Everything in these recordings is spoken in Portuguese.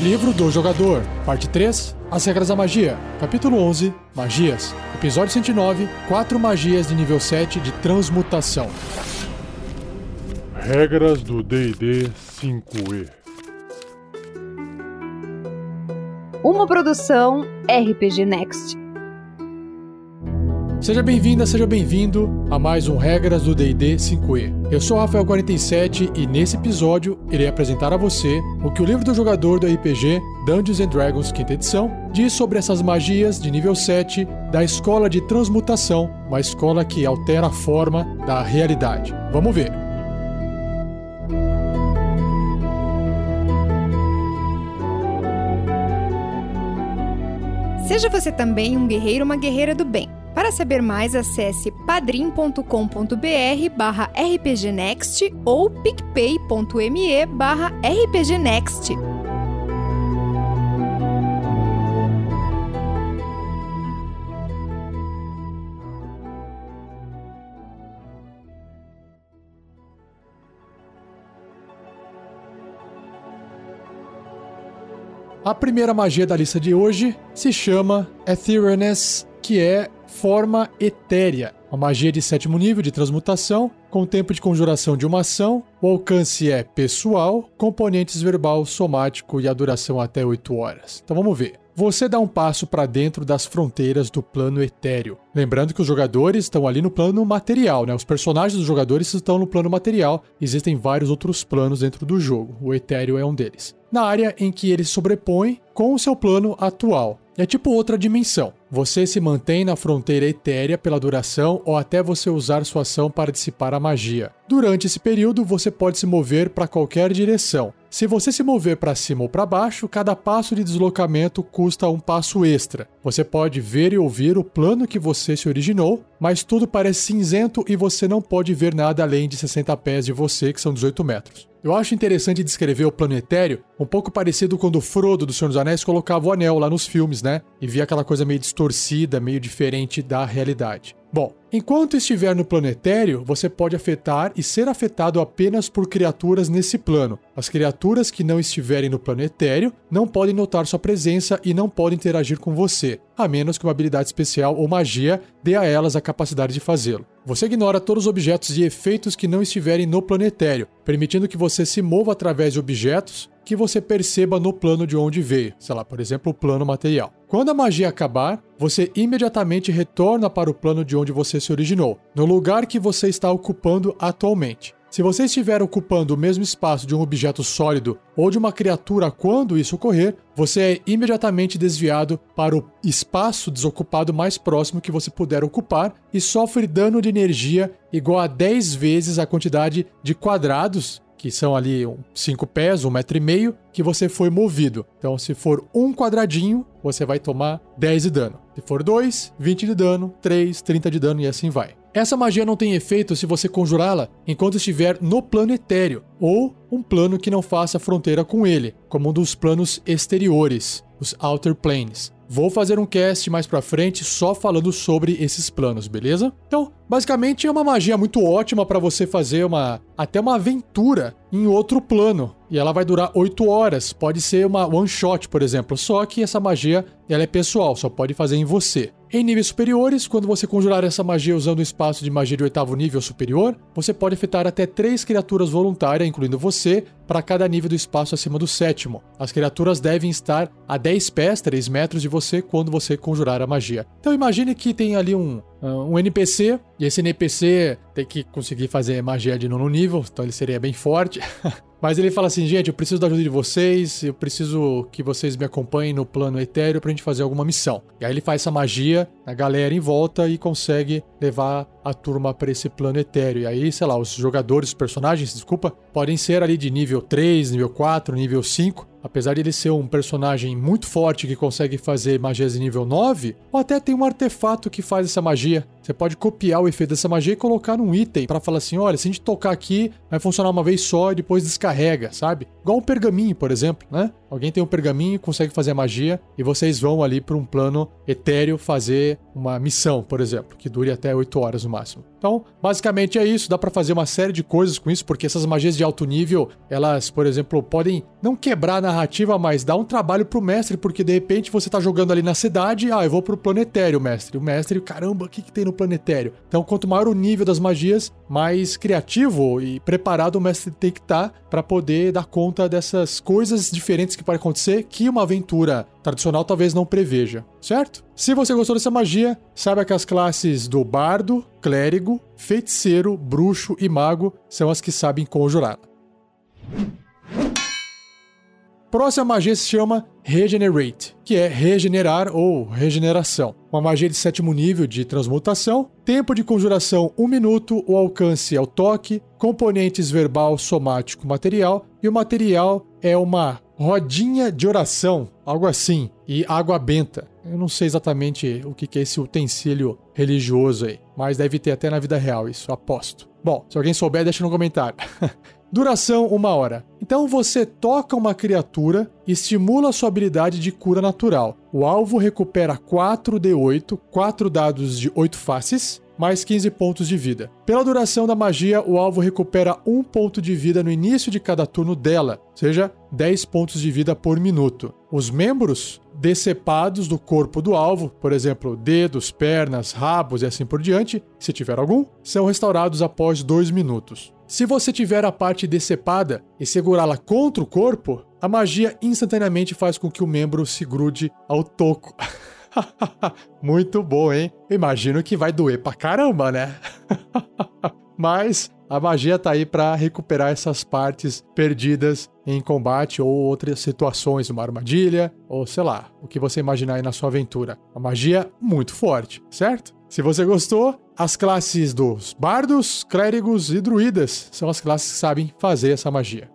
Livro do Jogador, Parte 3 As Regras da Magia, Capítulo 11 Magias, Episódio 109 Quatro Magias de nível 7 de Transmutação. Regras do DD 5E Uma produção RPG Next. Seja bem-vinda, seja bem-vindo a mais um Regras do D&D 5e. Eu sou Rafael47 e nesse episódio irei apresentar a você o que o livro do jogador do RPG Dungeons and Dragons 5 edição diz sobre essas magias de nível 7 da escola de transmutação, uma escola que altera a forma da realidade. Vamos ver. Seja você também um guerreiro ou uma guerreira do bem. Para saber mais, acesse padrim.com.br barra rpgnext ou picpay.me barra rpgnext. A primeira magia da lista de hoje se chama Etherealness, que é forma etérea, uma magia de sétimo nível de transmutação, com tempo de conjuração de uma ação, o alcance é pessoal, componentes verbal, somático e a duração até 8 horas. Então vamos ver você dá um passo para dentro das fronteiras do plano etéreo. Lembrando que os jogadores estão ali no plano material, né? Os personagens dos jogadores estão no plano material. Existem vários outros planos dentro do jogo. O etéreo é um deles. Na área em que ele sobrepõe com o seu plano atual. É tipo outra dimensão. Você se mantém na fronteira etérea pela duração ou até você usar sua ação para dissipar a magia. Durante esse período, você pode se mover para qualquer direção. Se você se mover para cima ou para baixo, cada passo de deslocamento custa um passo extra. Você pode ver e ouvir o plano que você se originou, mas tudo parece cinzento e você não pode ver nada além de 60 pés de você, que são 18 metros. Eu acho interessante descrever o plano etéreo um pouco parecido quando o Frodo do Senhor dos Anéis colocava o anel lá nos filmes, né? E via aquela coisa meio distorcida, meio diferente da realidade. Bom, enquanto estiver no planetário, você pode afetar e ser afetado apenas por criaturas nesse plano. As criaturas que não estiverem no planetário não podem notar sua presença e não podem interagir com você, a menos que uma habilidade especial ou magia dê a elas a capacidade de fazê-lo. Você ignora todos os objetos e efeitos que não estiverem no planetário, permitindo que você se mova através de objetos que você perceba no plano de onde veio, sei lá, por exemplo, o plano material. Quando a magia acabar, você imediatamente retorna para o plano de onde você se originou, no lugar que você está ocupando atualmente. Se você estiver ocupando o mesmo espaço de um objeto sólido ou de uma criatura quando isso ocorrer, você é imediatamente desviado para o espaço desocupado mais próximo que você puder ocupar e sofre dano de energia igual a 10 vezes a quantidade de quadrados que são ali 5 pés, um metro e meio, que você foi movido. Então, se for um quadradinho, você vai tomar 10 de dano. Se for 2, 20 de dano, 3, 30 de dano e assim vai. Essa magia não tem efeito se você conjurá-la enquanto estiver no plano etéreo, ou um plano que não faça fronteira com ele, como um dos planos exteriores, os Outer Planes. Vou fazer um cast mais pra frente só falando sobre esses planos, beleza? Então, basicamente é uma magia muito ótima para você fazer uma até uma aventura em outro plano. E ela vai durar 8 horas. Pode ser uma one shot, por exemplo. Só que essa magia ela é pessoal, só pode fazer em você. Em níveis superiores, quando você conjurar essa magia usando o espaço de magia de oitavo nível superior, você pode afetar até três criaturas voluntárias, incluindo você, para cada nível do espaço acima do sétimo. As criaturas devem estar a 10 pés, 3 metros de você quando você conjurar a magia. Então imagine que tem ali um, um NPC, e esse NPC tem que conseguir fazer magia de nono nível, então ele seria bem forte. Mas ele fala assim, gente, eu preciso da ajuda de vocês, eu preciso que vocês me acompanhem no plano etéreo pra gente fazer alguma missão. E aí ele faz essa magia, a galera em volta e consegue levar a turma para esse plano etéreo. E aí, sei lá, os jogadores, os personagens, desculpa, podem ser ali de nível 3, nível 4, nível 5, apesar de ele ser um personagem muito forte que consegue fazer magias de nível 9, ou até tem um artefato que faz essa magia. Você pode copiar o efeito dessa magia e colocar num item para falar assim: olha, se a gente tocar aqui, vai funcionar uma vez só e depois descarrega, sabe? Igual um pergaminho, por exemplo, né? Alguém tem um pergaminho, consegue fazer a magia e vocês vão ali para um plano etéreo fazer uma missão, por exemplo, que dure até 8 horas no máximo. Então, basicamente é isso, dá para fazer uma série de coisas com isso, porque essas magias de alto nível, elas, por exemplo, podem não quebrar a narrativa, mas dar um trabalho pro mestre, porque de repente você tá jogando ali na cidade, ah, eu vou pro planetário, mestre. O mestre, caramba, o que que tem no planetário? Então, quanto maior o nível das magias, mais criativo e preparado o mestre tem que estar tá para poder dar conta dessas coisas diferentes que podem acontecer que uma aventura tradicional talvez não preveja, certo? Se você gostou dessa magia, saiba que as classes do bardo, clérigo, feiticeiro, bruxo e mago são as que sabem conjurá-la. Próxima magia se chama Regenerate, que é regenerar ou regeneração. Uma magia de sétimo nível de transmutação, tempo de conjuração 1 minuto, o alcance é o toque, componentes verbal, somático, material, e o material é uma rodinha de oração, algo assim, e água benta. Eu não sei exatamente o que é esse utensílio religioso aí, mas deve ter até na vida real isso, aposto. Bom, se alguém souber, deixa no comentário. Duração uma hora. Então você toca uma criatura e estimula sua habilidade de cura natural. O alvo recupera 4d8, 4 dados de 8 faces, mais 15 pontos de vida. Pela duração da magia, o alvo recupera 1 ponto de vida no início de cada turno dela, ou seja, 10 pontos de vida por minuto. Os membros decepados do corpo do alvo, por exemplo, dedos, pernas, rabos e assim por diante, se tiver algum, são restaurados após 2 minutos. Se você tiver a parte decepada e segurá-la contra o corpo, a magia instantaneamente faz com que o membro se grude ao toco. Muito bom, hein? Imagino que vai doer pra caramba, né? Mas a magia tá aí para recuperar essas partes perdidas em combate ou outras situações, uma armadilha, ou sei lá, o que você imaginar aí na sua aventura. Uma magia muito forte, certo? Se você gostou, as classes dos bardos, clérigos e druidas são as classes que sabem fazer essa magia.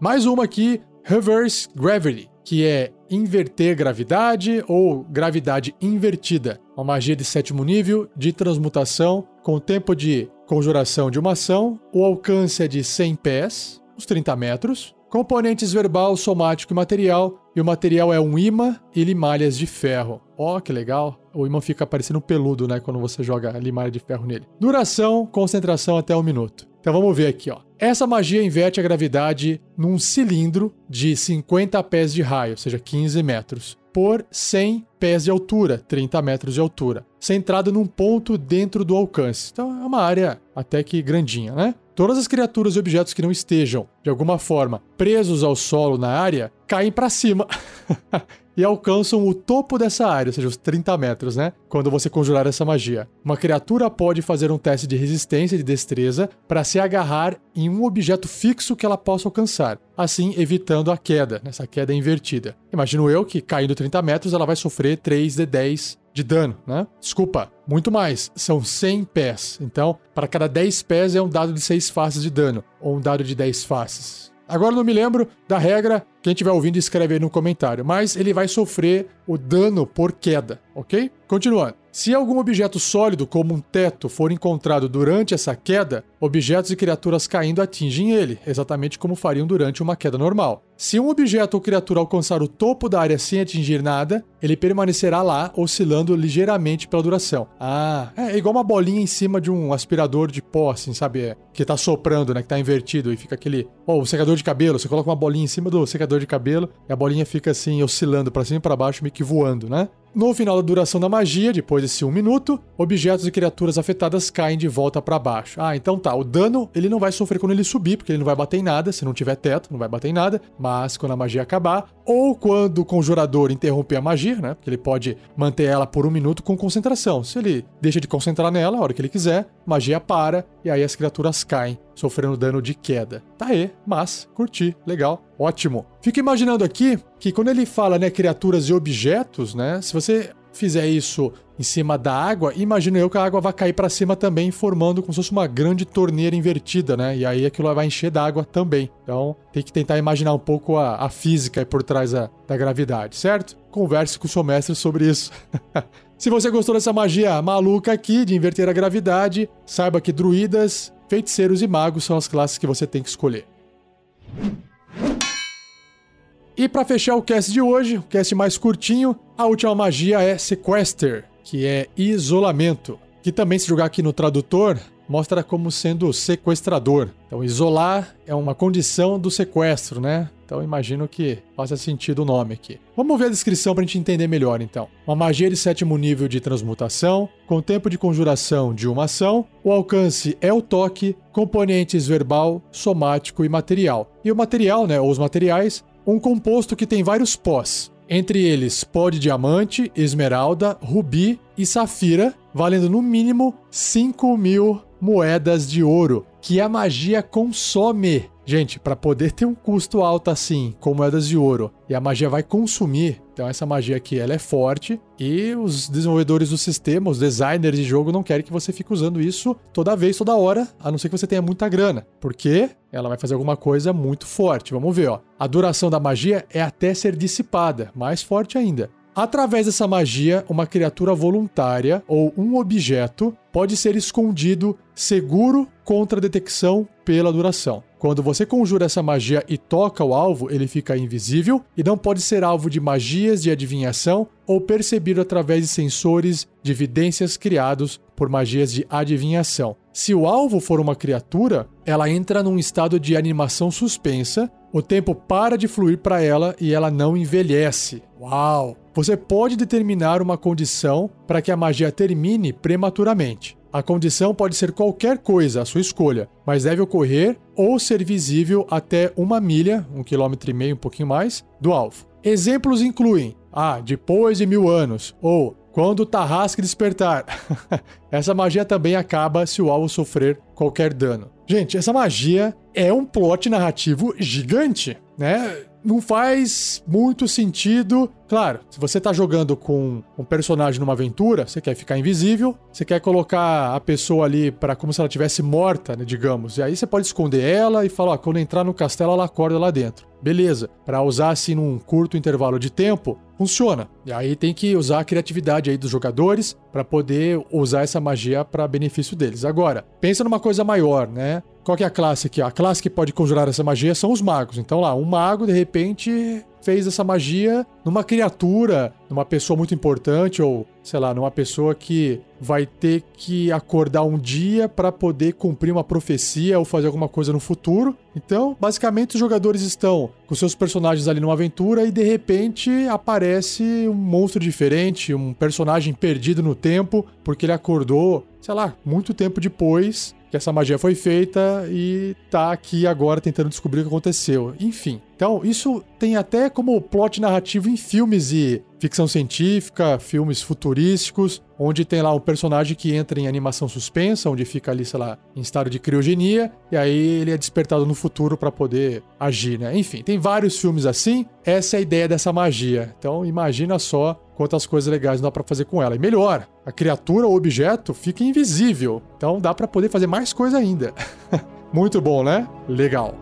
Mais uma aqui, Reverse Gravity que é inverter gravidade ou gravidade invertida. Uma magia de sétimo nível de transmutação com tempo de conjuração de uma ação. O alcance é de 100 pés, uns 30 metros. Componentes verbal, somático e material. E o material é um imã e limalhas de ferro. Ó, oh, que legal. O imã fica parecendo peludo, né? Quando você joga limalha de ferro nele. Duração, concentração até um minuto. Então vamos ver aqui, ó. Essa magia inverte a gravidade num cilindro de 50 pés de raio, ou seja, 15 metros, por 100 pés de altura, 30 metros de altura, centrado num ponto dentro do alcance. Então é uma área até que grandinha, né? Todas as criaturas e objetos que não estejam, de alguma forma, presos ao solo na área, caem para cima. e alcançam o topo dessa área, ou seja, os 30 metros, né? Quando você conjurar essa magia. Uma criatura pode fazer um teste de resistência e de destreza para se agarrar em um objeto fixo que ela possa alcançar, assim evitando a queda, essa queda invertida. Imagino eu que caindo 30 metros ela vai sofrer 3 de 10 de dano, né? Desculpa, muito mais. São 100 pés. Então, para cada 10 pés é um dado de 6 faces de dano, ou um dado de 10 faces. Agora não me lembro da regra, quem estiver ouvindo escreve aí no comentário, mas ele vai sofrer o dano por queda, ok? Continuando. Se algum objeto sólido, como um teto, for encontrado durante essa queda, objetos e criaturas caindo atingem ele, exatamente como fariam durante uma queda normal. Se um objeto ou criatura alcançar o topo da área sem atingir nada, ele permanecerá lá, oscilando ligeiramente pela duração. Ah, é igual uma bolinha em cima de um aspirador de pó, assim, sabe? É, que tá soprando, né? Que tá invertido e fica aquele. Ó, oh, o secador de cabelo, você coloca uma bolinha em cima do secador de cabelo e a bolinha fica assim, oscilando para cima e pra baixo, meio que voando, né? No final da duração da magia, depois desse um minuto, objetos e criaturas afetadas caem de volta para baixo. Ah, então tá. O dano ele não vai sofrer quando ele subir, porque ele não vai bater em nada. Se não tiver teto, não vai bater em nada. Mas quando a magia acabar, ou quando o conjurador interromper a magia, né? Porque ele pode manter ela por um minuto com concentração. Se ele deixa de concentrar nela a hora que ele quiser, magia para e aí as criaturas caem sofrendo dano de queda. Tá aí, mas curti, legal, ótimo. Fico imaginando aqui que quando ele fala, né, criaturas e objetos, né, se você fizer isso em cima da água, imagino eu que a água vai cair para cima também, formando como se fosse uma grande torneira invertida, né? E aí aquilo vai encher d'água também. Então tem que tentar imaginar um pouco a, a física por trás da, da gravidade, certo? Converse com o seu mestre sobre isso. Se você gostou dessa magia maluca aqui de inverter a gravidade, saiba que druidas, feiticeiros e magos são as classes que você tem que escolher. E para fechar o cast de hoje, o cast mais curtinho, a última magia é Sequester, que é isolamento, que também se jogar aqui no tradutor, mostra como sendo sequestrador. Então, isolar é uma condição do sequestro, né? Então, imagino que faça sentido o nome aqui. Vamos ver a descrição para a gente entender melhor, então. Uma magia de sétimo nível de transmutação, com tempo de conjuração de uma ação, o alcance é o toque, componentes verbal, somático e material. E o material, né, ou os materiais, um composto que tem vários pós. Entre eles, pó de diamante, esmeralda, rubi e safira, valendo no mínimo 5 mil moedas de ouro, que a magia consome. Gente, para poder ter um custo alto assim, com moedas de ouro, e a magia vai consumir, então essa magia aqui ela é forte e os desenvolvedores do sistema, os designers de jogo não querem que você fique usando isso toda vez, toda hora, a não ser que você tenha muita grana, porque ela vai fazer alguma coisa muito forte. Vamos ver, ó. A duração da magia é até ser dissipada, mais forte ainda. Através dessa magia, uma criatura voluntária ou um objeto pode ser escondido seguro contra detecção pela duração. Quando você conjura essa magia e toca o alvo, ele fica invisível e não pode ser alvo de magias de adivinhação ou percebido através de sensores de evidências criados por magias de adivinhação. Se o alvo for uma criatura, ela entra num estado de animação suspensa, o tempo para de fluir para ela e ela não envelhece. Uau! Você pode determinar uma condição para que a magia termine prematuramente. A condição pode ser qualquer coisa, a sua escolha, mas deve ocorrer ou ser visível até uma milha, um quilômetro e meio, um pouquinho mais, do alvo. Exemplos incluem: ah, depois de mil anos, ou quando o Tarrasque despertar. essa magia também acaba se o alvo sofrer qualquer dano. Gente, essa magia é um plot narrativo gigante, né? Não faz muito sentido. Claro, se você tá jogando com um personagem numa aventura, você quer ficar invisível, você quer colocar a pessoa ali para como se ela tivesse morta, né, digamos. E aí você pode esconder ela e falar, quando entrar no castelo ela acorda lá dentro. Beleza. Para usar assim num curto intervalo de tempo, funciona. E aí tem que usar a criatividade aí dos jogadores para poder usar essa magia para benefício deles. Agora, pensa numa coisa maior, né? Qual que é a classe aqui? A classe que pode conjurar essa magia são os magos. Então lá, um mago de repente fez essa magia numa criatura, numa pessoa muito importante ou, sei lá, numa pessoa que vai ter que acordar um dia para poder cumprir uma profecia ou fazer alguma coisa no futuro. Então, basicamente os jogadores estão com seus personagens ali numa aventura e de repente aparece um monstro diferente, um personagem perdido no tempo, porque ele acordou, sei lá, muito tempo depois que essa magia foi feita e tá aqui agora tentando descobrir o que aconteceu. Enfim. Então, isso tem até como plot narrativo em filmes e ficção científica, filmes futurísticos, onde tem lá um personagem que entra em animação suspensa, onde fica ali, sei lá, em estado de criogenia, e aí ele é despertado no futuro para poder agir, né? Enfim, tem vários filmes assim. Essa é a ideia dessa magia. Então, imagina só quantas coisas legais dá para fazer com ela. E melhor, a criatura ou objeto fica invisível. Então dá para poder fazer mais coisa ainda. Muito bom, né? Legal.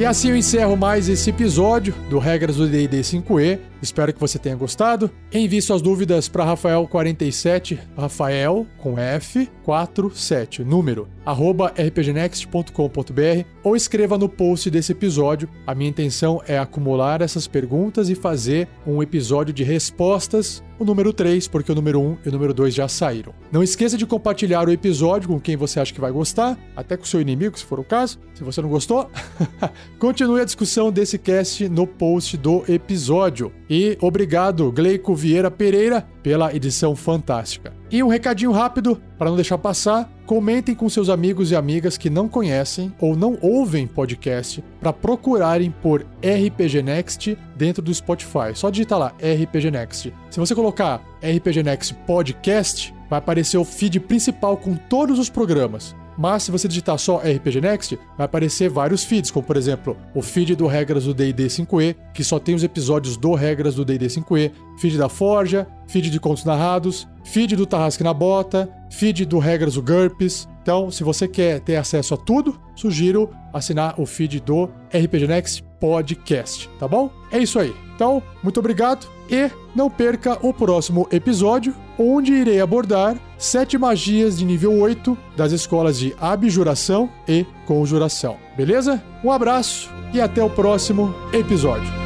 E assim eu encerro mais esse episódio do Regras do D&D 5e. Espero que você tenha gostado. Envie suas dúvidas para Rafael47, Rafael com F, 47, número, arroba rpgnext.com.br ou escreva no post desse episódio. A minha intenção é acumular essas perguntas e fazer um episódio de respostas, o número 3, porque o número 1 e o número 2 já saíram. Não esqueça de compartilhar o episódio com quem você acha que vai gostar, até com seu inimigo, se for o caso. Se você não gostou, continue a discussão desse cast no post do episódio. E obrigado, Gleico Vieira Pereira, pela edição fantástica. E um recadinho rápido, para não deixar passar, comentem com seus amigos e amigas que não conhecem ou não ouvem podcast para procurarem por RPG Next dentro do Spotify. Só digitar lá RPG Next. Se você colocar RPG Next Podcast, vai aparecer o feed principal com todos os programas. Mas se você digitar só RPG Next, vai aparecer vários feeds, como por exemplo, o feed do Regras do D&D 5e, que só tem os episódios do Regras do D&D 5e, feed da Forja, feed de contos narrados, feed do Tarrasque na Bota, feed do Regras do GURPS. Então, se você quer ter acesso a tudo, sugiro assinar o feed do RPG Next Podcast, tá bom? É isso aí. Então, muito obrigado e não perca o próximo episódio, onde irei abordar sete magias de nível 8 das escolas de abjuração e conjuração. Beleza? Um abraço e até o próximo episódio.